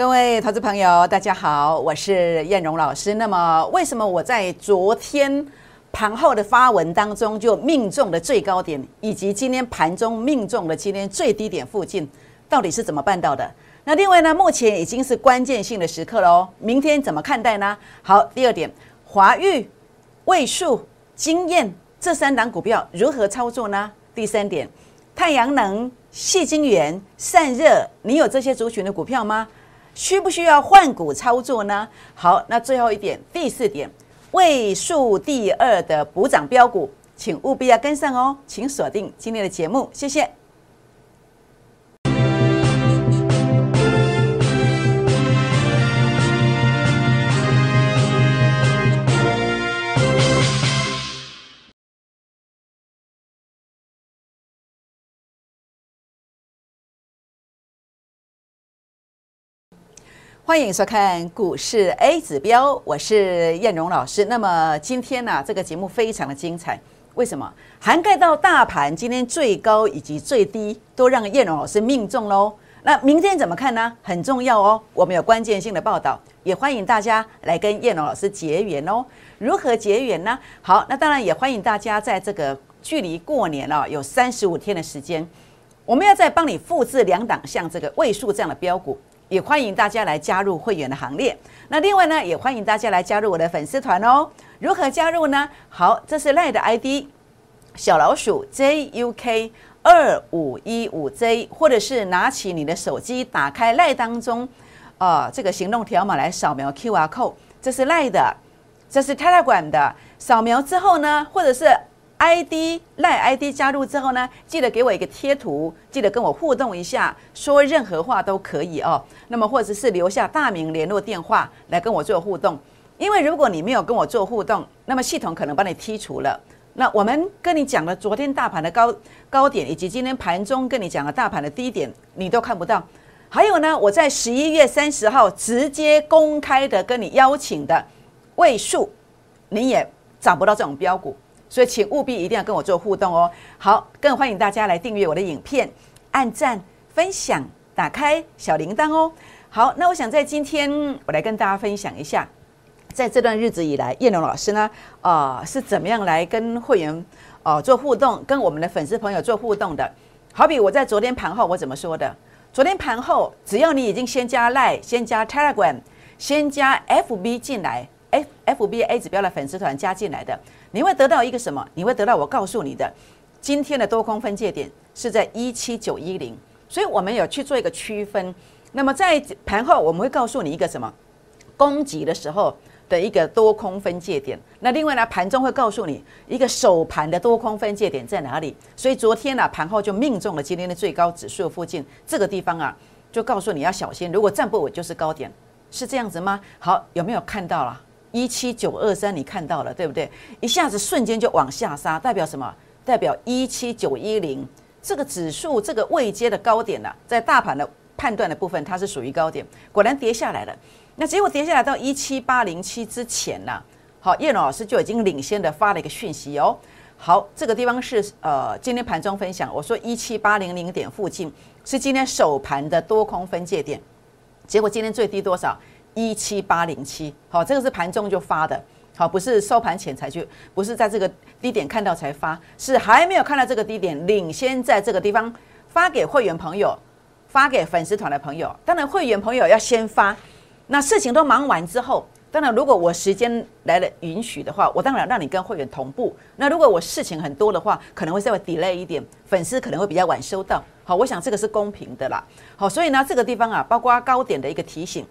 各位投资朋友，大家好，我是燕荣老师。那么，为什么我在昨天盘后的发文当中就命中了最高点，以及今天盘中命中了今天最低点附近，到底是怎么办到的？那另外呢，目前已经是关键性的时刻喽，明天怎么看待呢？好，第二点，华玉、位数、经验这三档股票如何操作呢？第三点，太阳能、细晶圆、散热，你有这些族群的股票吗？需不需要换股操作呢？好，那最后一点，第四点，位数第二的补涨标股，请务必要跟上哦，请锁定今天的节目，谢谢。欢迎收看股市 A 指标，我是燕荣老师。那么今天呢，这个节目非常的精彩，为什么？涵盖到大盘今天最高以及最低，都让燕荣老师命中喽。那明天怎么看呢？很重要哦，我们有关键性的报道，也欢迎大家来跟燕荣老师结缘哦。如何结缘呢？好，那当然也欢迎大家在这个距离过年了有三十五天的时间，我们要再帮你复制两档像这个位数这样的标股。也欢迎大家来加入会员的行列。那另外呢，也欢迎大家来加入我的粉丝团哦。如何加入呢？好，这是赖的 ID 小老鼠 JUK 二五一五 J，或者是拿起你的手机，打开赖当中，呃，这个行动条码来扫描 QR code。这是赖的，这是 Telegram 的。扫描之后呢，或者是。ID 赖 ID 加入之后呢，记得给我一个贴图，记得跟我互动一下，说任何话都可以哦。那么或者是留下大名、联络电话来跟我做互动。因为如果你没有跟我做互动，那么系统可能把你剔除了。那我们跟你讲了昨天大盘的高高点，以及今天盘中跟你讲了大盘的低点，你都看不到。还有呢，我在十一月三十号直接公开的跟你邀请的位数，你也找不到这种标股。所以，请务必一定要跟我做互动哦。好，更欢迎大家来订阅我的影片，按赞、分享、打开小铃铛哦。好，那我想在今天，我来跟大家分享一下，在这段日子以来，叶龙老师呢，呃，是怎么样来跟会员哦做互动，跟我们的粉丝朋友做互动的。好比我在昨天盘后我怎么说的？昨天盘后，只要你已经先加 Line、先加 Telegram、先加 FB 进来，F FB A 指标的粉丝团加进来的。你会得到一个什么？你会得到我告诉你的，今天的多空分界点是在一七九一零，所以我们有去做一个区分。那么在盘后我们会告诉你一个什么？攻击的时候的一个多空分界点。那另外呢，盘中会告诉你一个首盘的多空分界点在哪里。所以昨天呢，盘后就命中了今天的最高指数附近这个地方啊，就告诉你要小心，如果站不稳就是高点，是这样子吗？好，有没有看到了？一七九二三，你看到了对不对？一下子瞬间就往下杀，代表什么？代表一七九一零这个指数这个未接的高点呢，在大盘的判断的部分，它是属于高点，果然跌下来了。那结果跌下来到一七八零七之前呢，好，叶老师就已经领先的发了一个讯息哦。好，这个地方是呃今天盘中分享，我说一七八零零点附近是今天首盘的多空分界点，结果今天最低多少？一七八零七，好，这个是盘中就发的，好，不是收盘前才去，不是在这个低点看到才发，是还没有看到这个低点，领先在这个地方发给会员朋友，发给粉丝团的朋友。当然，会员朋友要先发，那事情都忙完之后，当然如果我时间来了允许的话，我当然让你跟会员同步。那如果我事情很多的话，可能会稍微 delay 一点，粉丝可能会比较晚收到。好，我想这个是公平的啦。好，所以呢，这个地方啊，包括高点的一个提醒。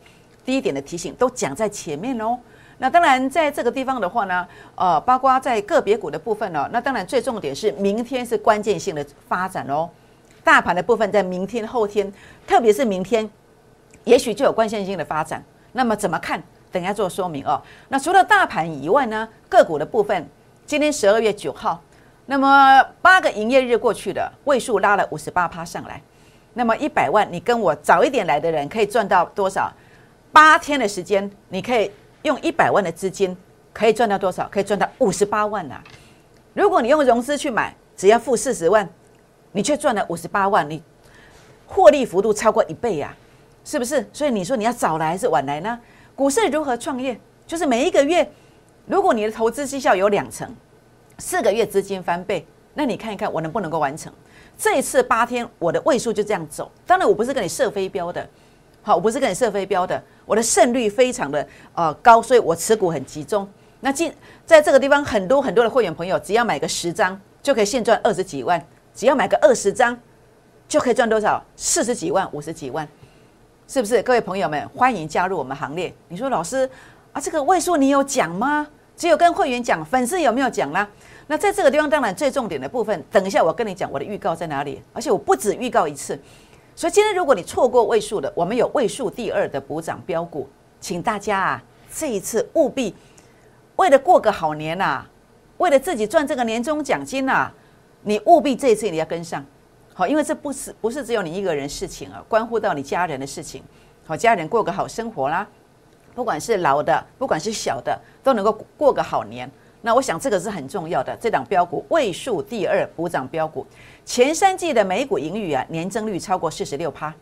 第一点的提醒都讲在前面哦。那当然，在这个地方的话呢，呃，包括在个别股的部分呢，那当然最重点是明天是关键性的发展哦。大盘的部分在明天、后天，特别是明天，也许就有关键性的发展。那么怎么看？等下做说明哦。那除了大盘以外呢，个股的部分，今天十二月九号，那么八个营业日过去的位数拉了五十八趴上来，那么一百万，你跟我早一点来的人可以赚到多少？八天的时间，你可以用一百万的资金，可以赚到多少？可以赚到五十八万呐！如果你用融资去买，只要付四十万，你却赚了五十八万，你获利幅度超过一倍呀！是不是？所以你说你要早来还是晚来呢？股市如何创业？就是每一个月，如果你的投资绩效有两成，四个月资金翻倍，那你看一看我能不能够完成？这一次八天，我的位数就这样走。当然，我不是跟你设飞镖的，好，我不是跟你设飞镖的，我的胜率非常的呃高，所以我持股很集中。那进在这个地方，很多很多的会员朋友，只要买个十张就可以现赚二十几万，只要买个二十张就可以赚多少？四十几万、五十几万，是不是？各位朋友们，欢迎加入我们行列。你说老师啊，这个位数你有讲吗？只有跟会员讲，粉丝有没有讲啦？那在这个地方，当然最重点的部分，等一下我跟你讲我的预告在哪里，而且我不止预告一次。所以今天如果你错过位数的，我们有位数第二的补涨标股，请大家啊，这一次务必为了过个好年呐，为了自己赚这个年终奖金呐，你务必这一次你要跟上，好，因为这不是不是只有你一个人事情啊，关乎到你家人的事情，好，家人过个好生活啦，不管是老的，不管是小的，都能够过个好年。那我想这个是很重要的，这档标股位数第二补涨标股，前三季的每股盈余啊年增率超过四十六趴，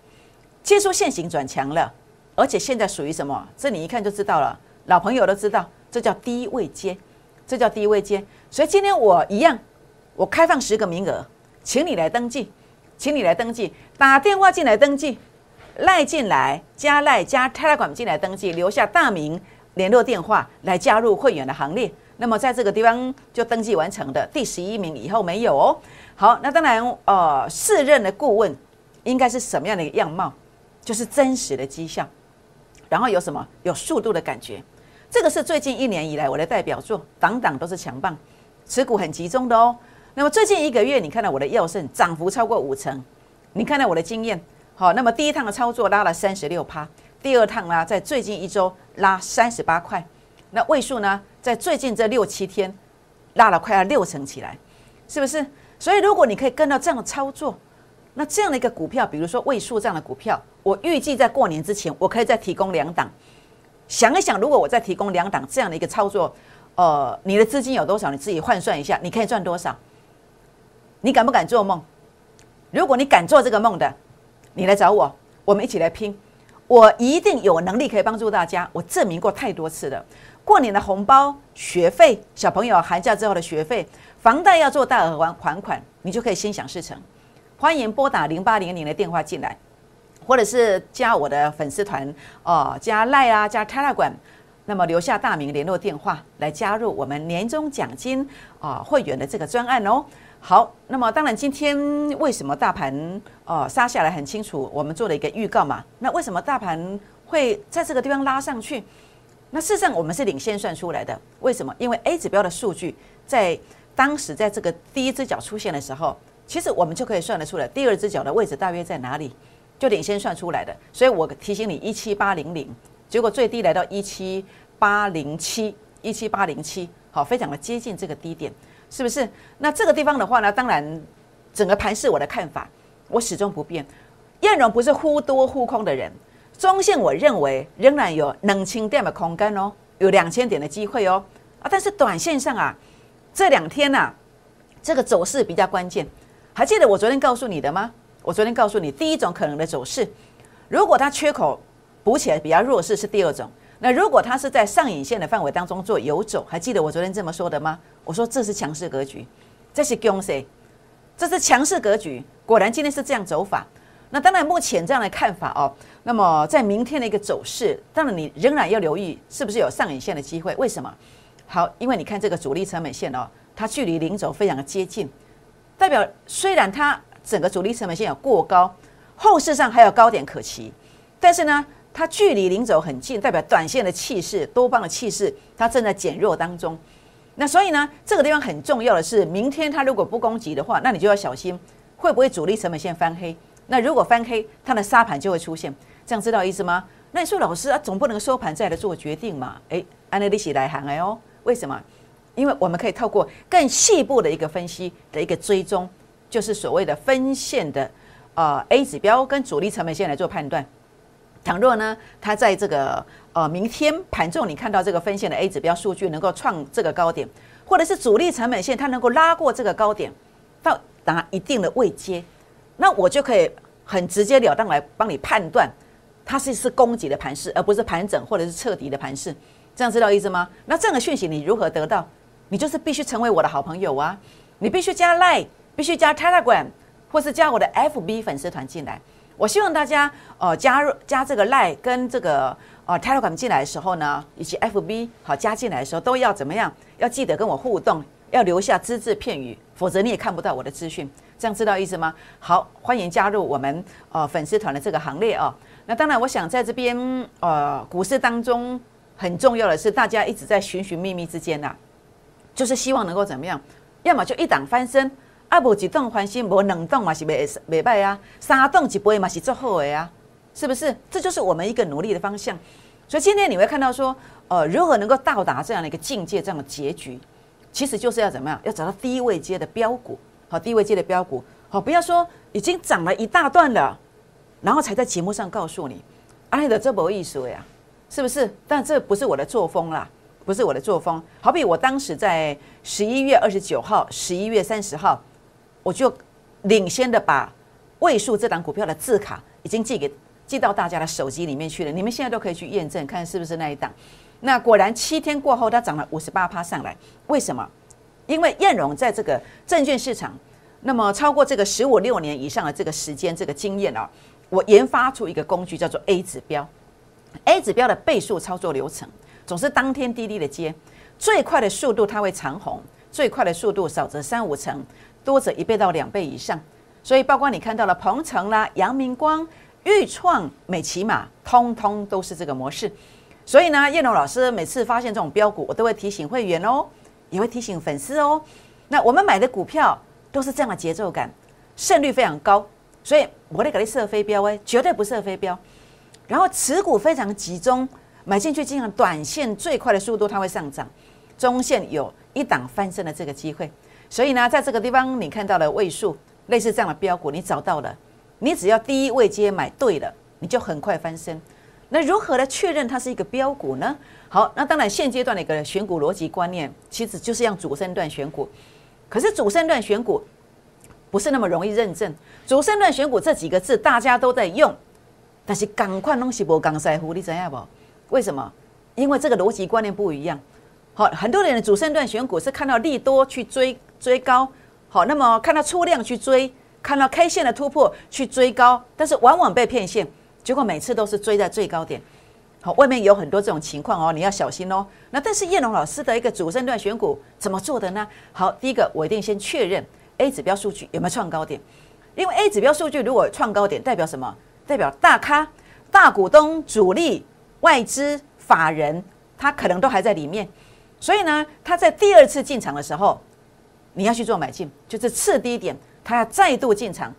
接触现行转强了，而且现在属于什么？这你一看就知道了，老朋友都知道，这叫低位接，这叫低位接。所以今天我一样，我开放十个名额，请你来登记，请你来登记，打电话进来登记，赖进来加赖加 Telegram 进来登记，留下大名、联络电话来加入会员的行列。那么在这个地方就登记完成的第十一名以后没有哦。好，那当然呃，四任的顾问应该是什么样的一个样貌？就是真实的绩效，然后有什么有速度的感觉。这个是最近一年以来我的代表作，档档都是强棒，持股很集中的哦。那么最近一个月，你看到我的药盛涨幅超过五成，你看到我的经验好。那么第一趟的操作拉了三十六趴，第二趟呢，在最近一周拉三十八块。那位数呢，在最近这六七天拉了快要六成起来，是不是？所以如果你可以跟到这样的操作，那这样的一个股票，比如说位数这样的股票，我预计在过年之前，我可以再提供两档。想一想，如果我再提供两档这样的一个操作，呃，你的资金有多少？你自己换算一下，你可以赚多少？你敢不敢做梦？如果你敢做这个梦的，你来找我，我们一起来拼。我一定有能力可以帮助大家，我证明过太多次了。过年的红包、学费，小朋友寒假之后的学费、房贷要做大额还还款，你就可以心想事成。欢迎拨打零八零零的电话进来，或者是加我的粉丝团哦，加赖啊，加 Telegram，那么留下大名、联络电话来加入我们年终奖金啊会员的这个专案哦。好，那么当然今天为什么大盘哦杀下来很清楚，我们做了一个预告嘛。那为什么大盘会在这个地方拉上去？那事实上，我们是领先算出来的。为什么？因为 A 指标的数据在当时在这个第一只脚出现的时候，其实我们就可以算得出来，第二只脚的位置大约在哪里，就领先算出来的。所以我提醒你，一七八零零，结果最低来到一七八零七，一七八零七，好，非常的接近这个低点，是不是？那这个地方的话呢，当然整个盘是我的看法，我始终不变。燕荣不是忽多忽空的人。中线我认为仍然有冷清点的空间哦，有两千点的机会哦啊！但是短线上啊，这两天呐，这个走势比较关键。还记得我昨天告诉你的吗？我昨天告诉你，第一种可能的走势，如果它缺口补起来比较弱势，是第二种。那如果它是在上影线的范围当中做游走，还记得我昨天这么说的吗？我说这是强势格局，这是攻势，这是强势格局。果然今天是这样走法。那当然，目前这样的看法哦。那么在明天的一个走势，当然你仍然要留意是不是有上影线的机会。为什么？好，因为你看这个主力成本线哦，它距离零轴非常的接近，代表虽然它整个主力成本线有过高，后市上还有高点可期，但是呢，它距离零轴很近，代表短线的气势、多方的气势，它正在减弱当中。那所以呢，这个地方很重要的是，明天它如果不攻击的话，那你就要小心会不会主力成本线翻黑。那如果翻黑，它的沙盘就会出现，这样知道意思吗？那你说老师啊，总不能收盘再来做决定嘛？诶，安利利息来行来哦，为什么？因为我们可以透过更细部的一个分析的一个追踪，就是所谓的分线的呃 A 指标跟主力成本线来做判断。倘若呢，它在这个呃明天盘中你看到这个分线的 A 指标数据能够创这个高点，或者是主力成本线它能够拉过这个高点，到达一定的位阶。那我就可以很直截了当来帮你判断，它是是攻击的盘势，而不是盘整或者是彻底的盘势。这样知道意思吗？那这样的讯息你如何得到？你就是必须成为我的好朋友啊！你必须加 Line，必须加 Telegram，或是加我的 FB 粉丝团进来。我希望大家呃加入加这个 Line 跟这个呃 Telegram 进来的时候呢，以及 FB 好加进来的时候都要怎么样？要记得跟我互动，要留下只字片语，否则你也看不到我的资讯。这样知道意思吗？好，欢迎加入我们呃粉丝团的这个行列哦。那当然，我想在这边呃股市当中很重要的是，大家一直在寻寻觅觅之间呐，就是希望能够怎么样？要么就一档翻身，啊无一档翻身，无两档嘛是袂袂歹啊，三档一倍嘛是最好的啊，是不是？这就是我们一个努力的方向。所以今天你会看到说，呃，如何能够到达这样的一个境界，这样的结局，其实就是要怎么样？要找到低位阶的标股。好，低位阶的标股，好，不要说已经涨了一大段了，然后才在节目上告诉你，阿内的这不意思呀，是不是？但这不是我的作风啦，不是我的作风。好比我当时在十一月二十九号、十一月三十号，我就领先的把位数这档股票的字卡已经寄给寄到大家的手机里面去了，你们现在都可以去验证，看是不是那一档。那果然七天过后，它涨了五十八趴上来，为什么？因为燕荣在这个证券市场，那么超过这个十五六年以上的这个时间，这个经验啊，我研发出一个工具叫做 A 指标。A 指标的倍数操作流程，总是当天滴滴的接，最快的速度它会长红，最快的速度少则三五成，多则一倍到两倍以上。所以包括你看到了鹏程啦、阳明光、裕创、美骑马，通通都是这个模式。所以呢，燕龙老师每次发现这种标股，我都会提醒会员哦。也会提醒粉丝哦，那我们买的股票都是这样的节奏感，胜率非常高，所以我得给你设飞镖哎，绝对不设飞镖。然后持股非常集中，买进去进行短线最快的速度它会上涨，中线有一档翻身的这个机会。所以呢，在这个地方你看到了位数类似这样的标股，你找到了，你只要第一位接买对了，你就很快翻身。那如何来确认它是一个标股呢？好，那当然现阶段的一个选股逻辑观念，其实就是让主升段选股。可是主升段选股不是那么容易认证。主升段选股这几个字大家都在用，但是赶快弄西不刚在乎，你知道不？为什么？因为这个逻辑观念不一样。好，很多人的主升段选股是看到利多去追追高，好，那么看到出量去追，看到 K 线的突破去追高，但是往往被骗线。结果每次都是追在最高点，好，外面有很多这种情况哦，你要小心哦。那但是叶龙老师的一个主升段选股怎么做的呢？好，第一个我一定先确认 A 指标数据有没有创高点，因为 A 指标数据如果创高点，代表什么？代表大咖、大股东、主力、外资、法人，他可能都还在里面，所以呢，他在第二次进场的时候，你要去做买进，就是次低点，他要再度进场，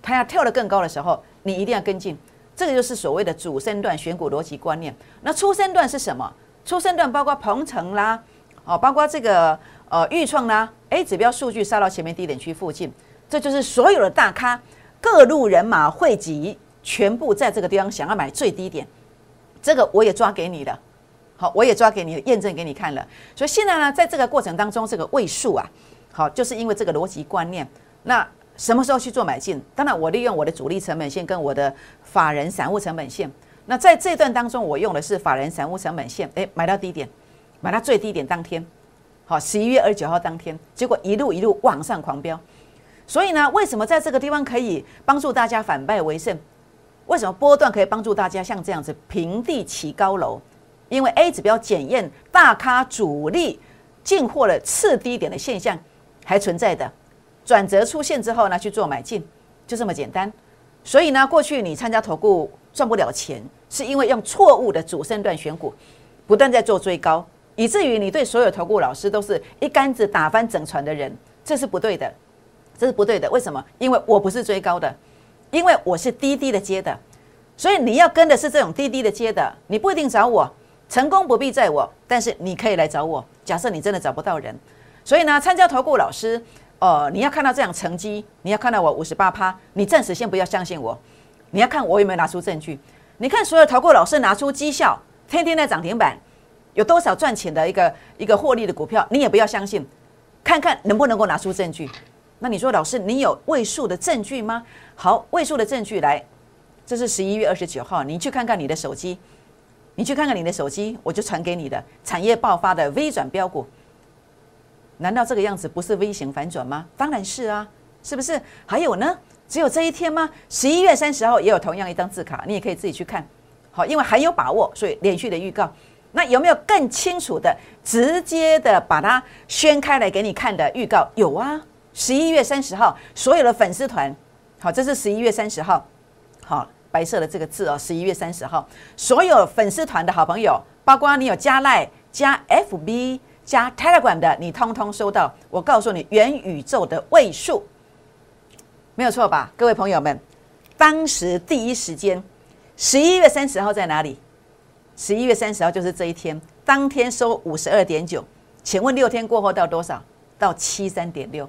他要跳得更高的时候，你一定要跟进。这个就是所谓的主升段选股逻辑观念。那初升段是什么？初升段包括鹏程啦，哦，包括这个呃预创啦，A 指标数据杀到前面低点区附近，这就是所有的大咖各路人马汇集，全部在这个地方想要买最低点。这个我也抓给你了，好，我也抓给你验证给你看了。所以现在呢，在这个过程当中，这个位数啊，好，就是因为这个逻辑观念，那。什么时候去做买进？当然，我利用我的主力成本线跟我的法人散户成本线。那在这段当中，我用的是法人散户成本线，诶，买到低点，买到最低点当天，好，十一月二十九号当天，结果一路一路往上狂飙。所以呢，为什么在这个地方可以帮助大家反败为胜？为什么波段可以帮助大家像这样子平地起高楼？因为 A 指标检验大咖主力进货的次低点的现象还存在的。转折出现之后呢，去做买进，就这么简单。所以呢，过去你参加投顾赚不了钱，是因为用错误的主升段选股，不断在做追高，以至于你对所有投顾老师都是一竿子打翻整船的人，这是不对的，这是不对的。为什么？因为我不是追高的，因为我是低低的接的，所以你要跟的是这种低低的接的，你不一定找我，成功不必在我，但是你可以来找我。假设你真的找不到人，所以呢，参加投顾老师。哦，你要看到这样成绩，你要看到我五十八趴，你暂时先不要相信我，你要看我有没有拿出证据。你看所有投顾老师拿出绩效，天天在涨停板，有多少赚钱的一个一个获利的股票，你也不要相信，看看能不能够拿出证据。那你说老师，你有位数的证据吗？好，位数的证据来，这是十一月二十九号，你去看看你的手机，你去看看你的手机，我就传给你的产业爆发的微转标股。难道这个样子不是 V 型反转吗？当然是啊，是不是？还有呢？只有这一天吗？十一月三十号也有同样一张字卡，你也可以自己去看。好，因为很有把握，所以连续的预告。那有没有更清楚的、直接的把它宣开来给你看的预告？有啊，十一月三十号，所有的粉丝团，好，这是十一月三十号，好，白色的这个字哦，十一月三十号，所有粉丝团的好朋友，包括你有加赖、加 FB、加 Telegram 的，你通通收到。我告诉你，元宇宙的位数，没有错吧？各位朋友们，当时第一时间，十一月三十号在哪里？十一月三十号就是这一天，当天收五十二点九，请问六天过后到多少？到七三点六。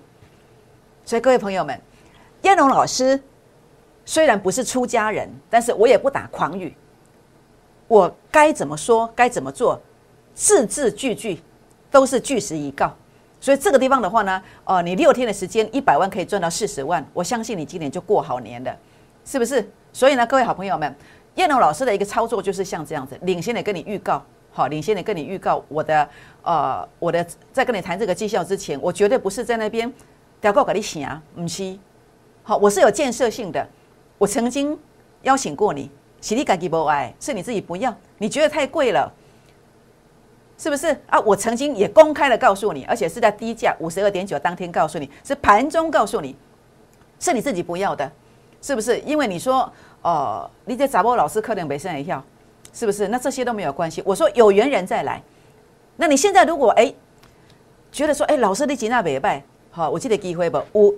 所以各位朋友们，燕龙老师虽然不是出家人，但是我也不打诳语。我该怎么说，该怎么做，字字句句都是据实以告。所以这个地方的话呢，哦，你六天的时间，一百万可以赚到四十万，我相信你今年就过好年了，是不是？所以呢，各位好朋友们。叶龙老师的一个操作就是像这样子，领先的跟你预告，好，领先的跟你预告我的，呃，我的在跟你谈这个绩效之前，我绝对不是在那边调高给你想，唔是，好，我是有建设性的。我曾经邀请过你，是你自己不爱，是你自己不要，你觉得太贵了，是不是啊？我曾经也公开的告诉你，而且是在低价五十二点九当天告诉你，是盘中告诉你，是你自己不要的，是不是？因为你说。哦，你这杂波老师可能没吓一票，是不是？那这些都没有关系。我说有缘人再来。那你现在如果哎觉得说哎老师你吉那北拜好，我记得机会不？我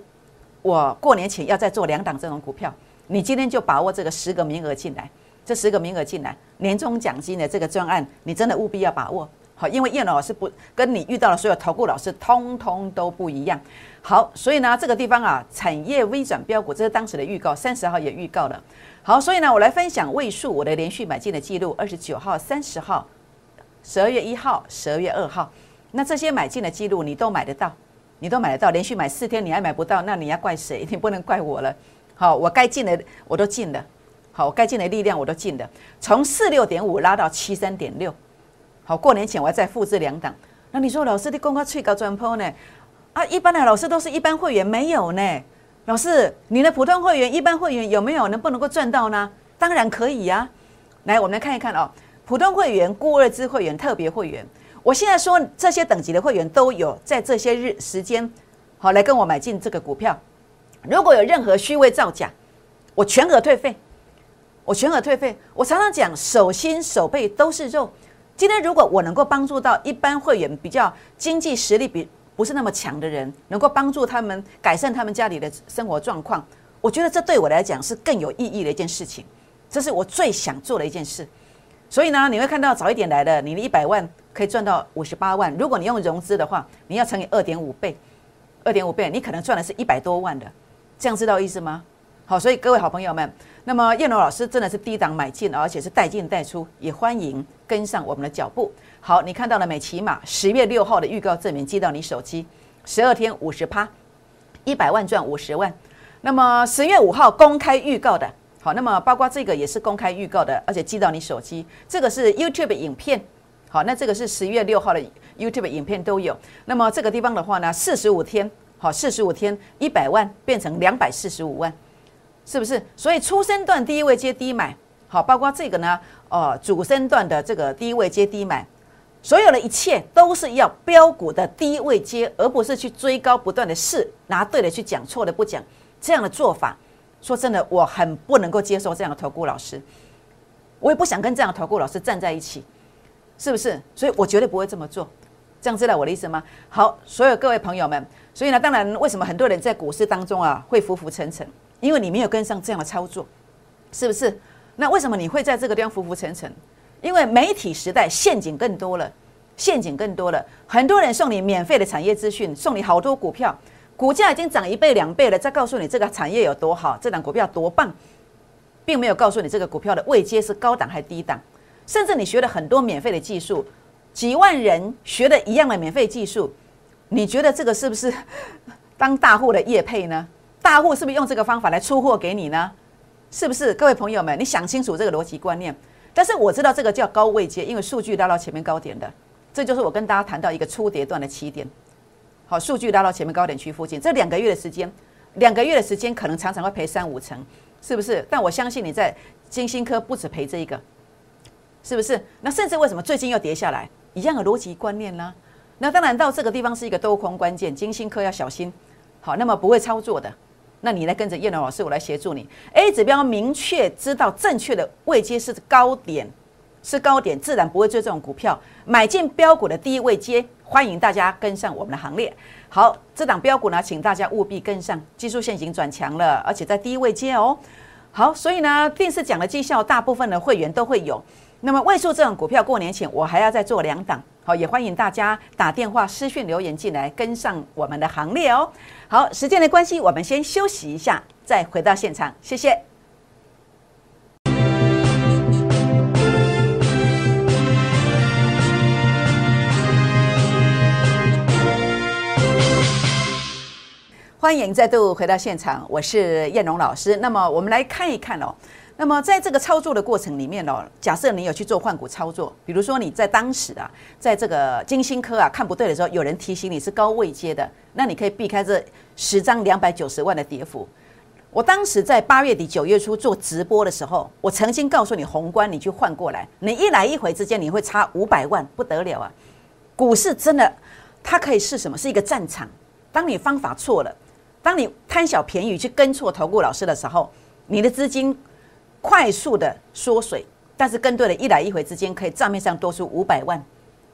我过年前要再做两档这种股票，你今天就把握这个十个名额进来，这十个名额进来，年终奖金的这个专案，你真的务必要把握好，因为叶老师不跟你遇到的所有投顾老师通通都不一样。好，所以呢这个地方啊，产业微转标股，这是当时的预告，三十号也预告了。好，所以呢，我来分享位数我的连续买进的记录，二十九号、三十号、十二月一号、十二月二号，那这些买进的记录你都买得到，你都买得到，连续买四天你还买不到，那你要怪谁？你不能怪我了。好，我该进的我都进了，好，我该进的力量我都进了，从四六点五拉到七三点六。好，过年前我要再复制两档。那你说老师的公告最高转坡呢？啊，一般的老师都是一般会员没有呢。老师，你的普通会员、一般会员有没有能不能够赚到呢？当然可以呀。来，我们来看一看哦。普通会员、固二支会员、特别会员，我现在说这些等级的会员都有在这些日时间，好来跟我买进这个股票。如果有任何虚伪造假，我全额退费。我全额退费。我常常讲，手心手背都是肉。今天如果我能够帮助到一般会员比较经济实力比。不是那么强的人，能够帮助他们改善他们家里的生活状况，我觉得这对我来讲是更有意义的一件事情，这是我最想做的一件事。所以呢，你会看到早一点来的，你的一百万可以赚到五十八万。如果你用融资的话，你要乘以二点五倍，二点五倍，你可能赚的是一百多万的，这样知道意思吗？好，所以各位好朋友们，那么叶龙老师真的是低档买进，而且是带进带出，也欢迎跟上我们的脚步。好，你看到了美骑马十月六号的预告证明寄到你手机，十二天五十趴，一百万赚五十万。那么十月五号公开预告的，好，那么包括这个也是公开预告的，而且寄到你手机。这个是 YouTube 影片，好，那这个是十月六号的 YouTube 影片都有。那么这个地方的话呢，四十五天，好，四十五天一百万变成两百四十五万，是不是？所以初升段第一位接低买，好，包括这个呢，呃，主升段的这个低位接低买。所有的一切都是要标股的低位接，而不是去追高不断的试，拿对的去讲，错的不讲，这样的做法，说真的，我很不能够接受这样的投顾老师，我也不想跟这样的投顾老师站在一起，是不是？所以我绝对不会这么做，这样知道我的意思吗？好，所有各位朋友们，所以呢，当然，为什么很多人在股市当中啊会浮浮沉沉？因为你没有跟上这样的操作，是不是？那为什么你会在这个地方浮浮沉沉？因为媒体时代陷阱更多了，陷阱更多了。很多人送你免费的产业资讯，送你好多股票，股价已经涨一倍两倍了，再告诉你这个产业有多好，这档股票多棒，并没有告诉你这个股票的位阶是高档还低档。甚至你学了很多免费的技术，几万人学的一样的免费技术，你觉得这个是不是当大户的业配呢？大户是不是用这个方法来出货给你呢？是不是？各位朋友们，你想清楚这个逻辑观念。但是我知道这个叫高位接，因为数据拉到前面高点的，这就是我跟大家谈到一个初跌段的起点。好，数据拉到前面高点区附近，这两个月的时间，两个月的时间可能常常会赔三五成，是不是？但我相信你在金星科不止赔这一个，是不是？那甚至为什么最近又跌下来？一样的逻辑观念呢？那当然到这个地方是一个多空关键，金星科要小心。好，那么不会操作的。那你来跟着叶龙老师，我来协助你。A 指标明确知道正确的位阶是高点，是高点，自然不会追这种股票。买进标股的第一位阶，欢迎大家跟上我们的行列。好，这档标股呢，请大家务必跟上，技术线已经转强了，而且在第一位阶哦。好，所以呢，电视讲的绩效，大部分的会员都会有。那么位数这种股票，过年前我还要再做两档。好，也欢迎大家打电话、私讯留言进来，跟上我们的行列哦。好，时间的关系，我们先休息一下，再回到现场，谢谢。欢迎再度回到现场，我是燕荣老师。那么我们来看一看哦。那么在这个操作的过程里面哦，假设你有去做换股操作，比如说你在当时啊，在这个金星科啊看不对的时候，有人提醒你是高位接的，那你可以避开这十张两百九十万的跌幅。我当时在八月底九月初做直播的时候，我曾经告诉你宏观你去换过来，你一来一回之间你会差五百万，不得了啊！股市真的它可以是什么？是一个战场。当你方法错了，当你贪小便宜去跟错投顾老师的时候，你的资金。快速的缩水，但是跟对了一来一回之间，可以账面上多出五百万，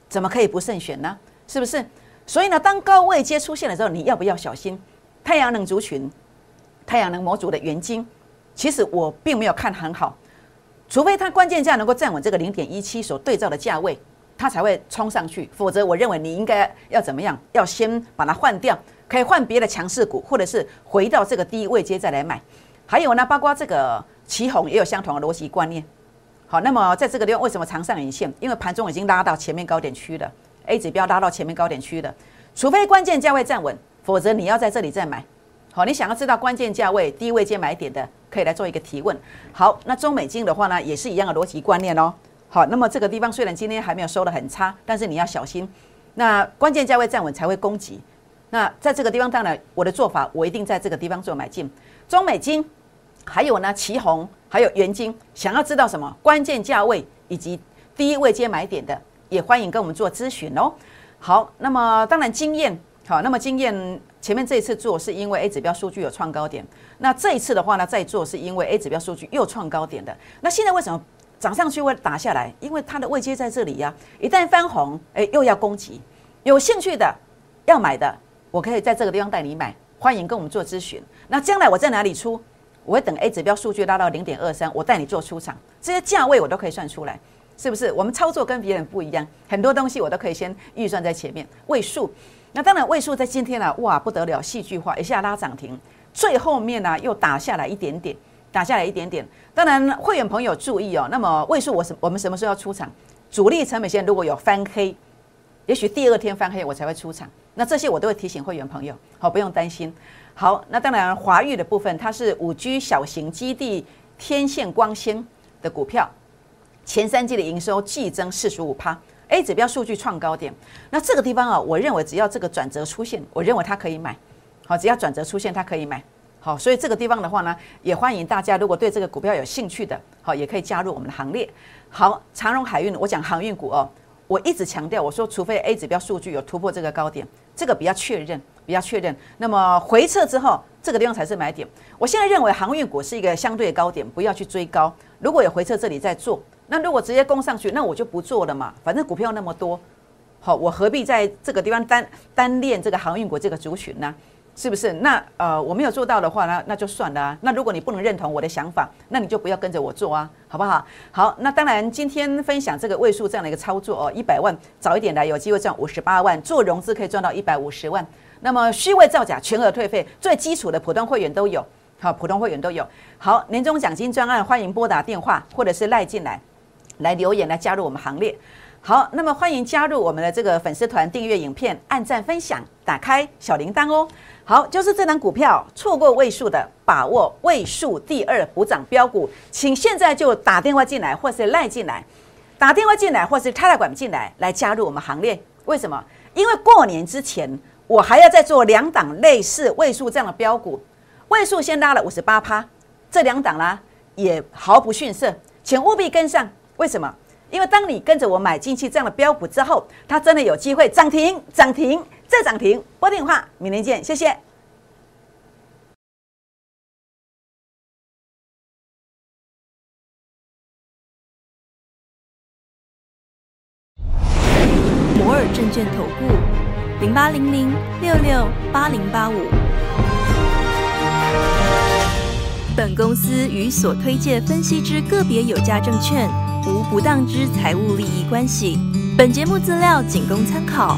怎么可以不慎选呢？是不是？所以呢，当高位阶出现的时候，你要不要小心？太阳能族群、太阳能模组的原金，其实我并没有看很好，除非它关键价能够站稳这个零点一七所对照的价位，它才会冲上去，否则我认为你应该要怎么样？要先把它换掉，可以换别的强势股，或者是回到这个低位阶再来买。还有呢，包括这个。旗红也有相同的逻辑观念，好，那么在这个地方为什么长上影线？因为盘中已经拉到前面高点区了，A 指标拉到前面高点区了，除非关键价位站稳，否则你要在这里再买。好，你想要知道关键价位低位接买点的，可以来做一个提问。好，那中美金的话呢，也是一样的逻辑观念哦。好，那么这个地方虽然今天还没有收的很差，但是你要小心，那关键价位站稳才会攻击。那在这个地方，当然我的做法，我一定在这个地方做买进中美金。还有呢，旗红，还有元金，想要知道什么关键价位以及第一位接买点的，也欢迎跟我们做咨询哦。好，那么当然经验，好，那么经验前面这一次做是因为 A 指标数据有创高点，那这一次的话呢，再做是因为 A 指标数据又创高点的。那现在为什么涨上去会打下来？因为它的位阶在这里呀，一旦翻红，哎，又要攻击。有兴趣的要买的，我可以在这个地方带你买，欢迎跟我们做咨询。那将来我在哪里出？我会等 A 指标数据拉到零点二三，我带你做出场，这些价位我都可以算出来，是不是？我们操作跟别人不一样，很多东西我都可以先预算在前面。位数，那当然位数在今天呢，哇不得了，戏剧化，一下拉涨停，最后面呢又打下来一点点，打下来一点点。当然会员朋友注意哦，那么位数我什我们什么时候要出场？主力成本线如果有翻黑，也许第二天翻黑我才会出场，那这些我都会提醒会员朋友，好不用担心。好，那当然华域的部分，它是五 G 小型基地天线光纤的股票，前三季的营收季增四十五趴，A 指标数据创高点。那这个地方啊，我认为只要这个转折出现，我认为它可以买。好，只要转折出现，它可以买。好，所以这个地方的话呢，也欢迎大家如果对这个股票有兴趣的，好，也可以加入我们的行列。好，长荣海运，我讲航运股哦，我一直强调，我说除非 A 指标数据有突破这个高点，这个比较确认。比较确认，那么回撤之后，这个地方才是买点。我现在认为航运股是一个相对高点，不要去追高。如果有回撤，这里再做。那如果直接攻上去，那我就不做了嘛。反正股票那么多，好，我何必在这个地方单单练这个航运股这个族群呢？是不是？那呃，我没有做到的话呢，那就算了啊。那如果你不能认同我的想法，那你就不要跟着我做啊，好不好？好，那当然今天分享这个位数这样的一个操作哦，一百万早一点来，有机会赚五十八万，做融资可以赚到一百五十万。那么虚伪造假全额退费，最基础的普通会员都有，好，普通会员都有。好，年终奖金专案，欢迎拨打电话或者是赖进来，来留言来加入我们行列。好，那么欢迎加入我们的这个粉丝团，订阅影片，按赞分享，打开小铃铛哦。好，就是这档股票错过位数的，把握位数第二补涨标股，请现在就打电话进来，或是赖进来，打电话进来，或是插管进来，来加入我们行列。为什么？因为过年之前，我还要再做两档类似位数这样的标股，位数先拉了五十八趴，这两档啦也毫不逊色，请务必跟上。为什么？因为当你跟着我买进去这样的标股之后，它真的有机会涨停，涨停再涨停。拨电话，明天见，谢谢。摩尔证券投顾零八零零六六八零八五。本公司与所推介分析之个别有价证券无不当之财务利益关系。本节目资料仅供参考，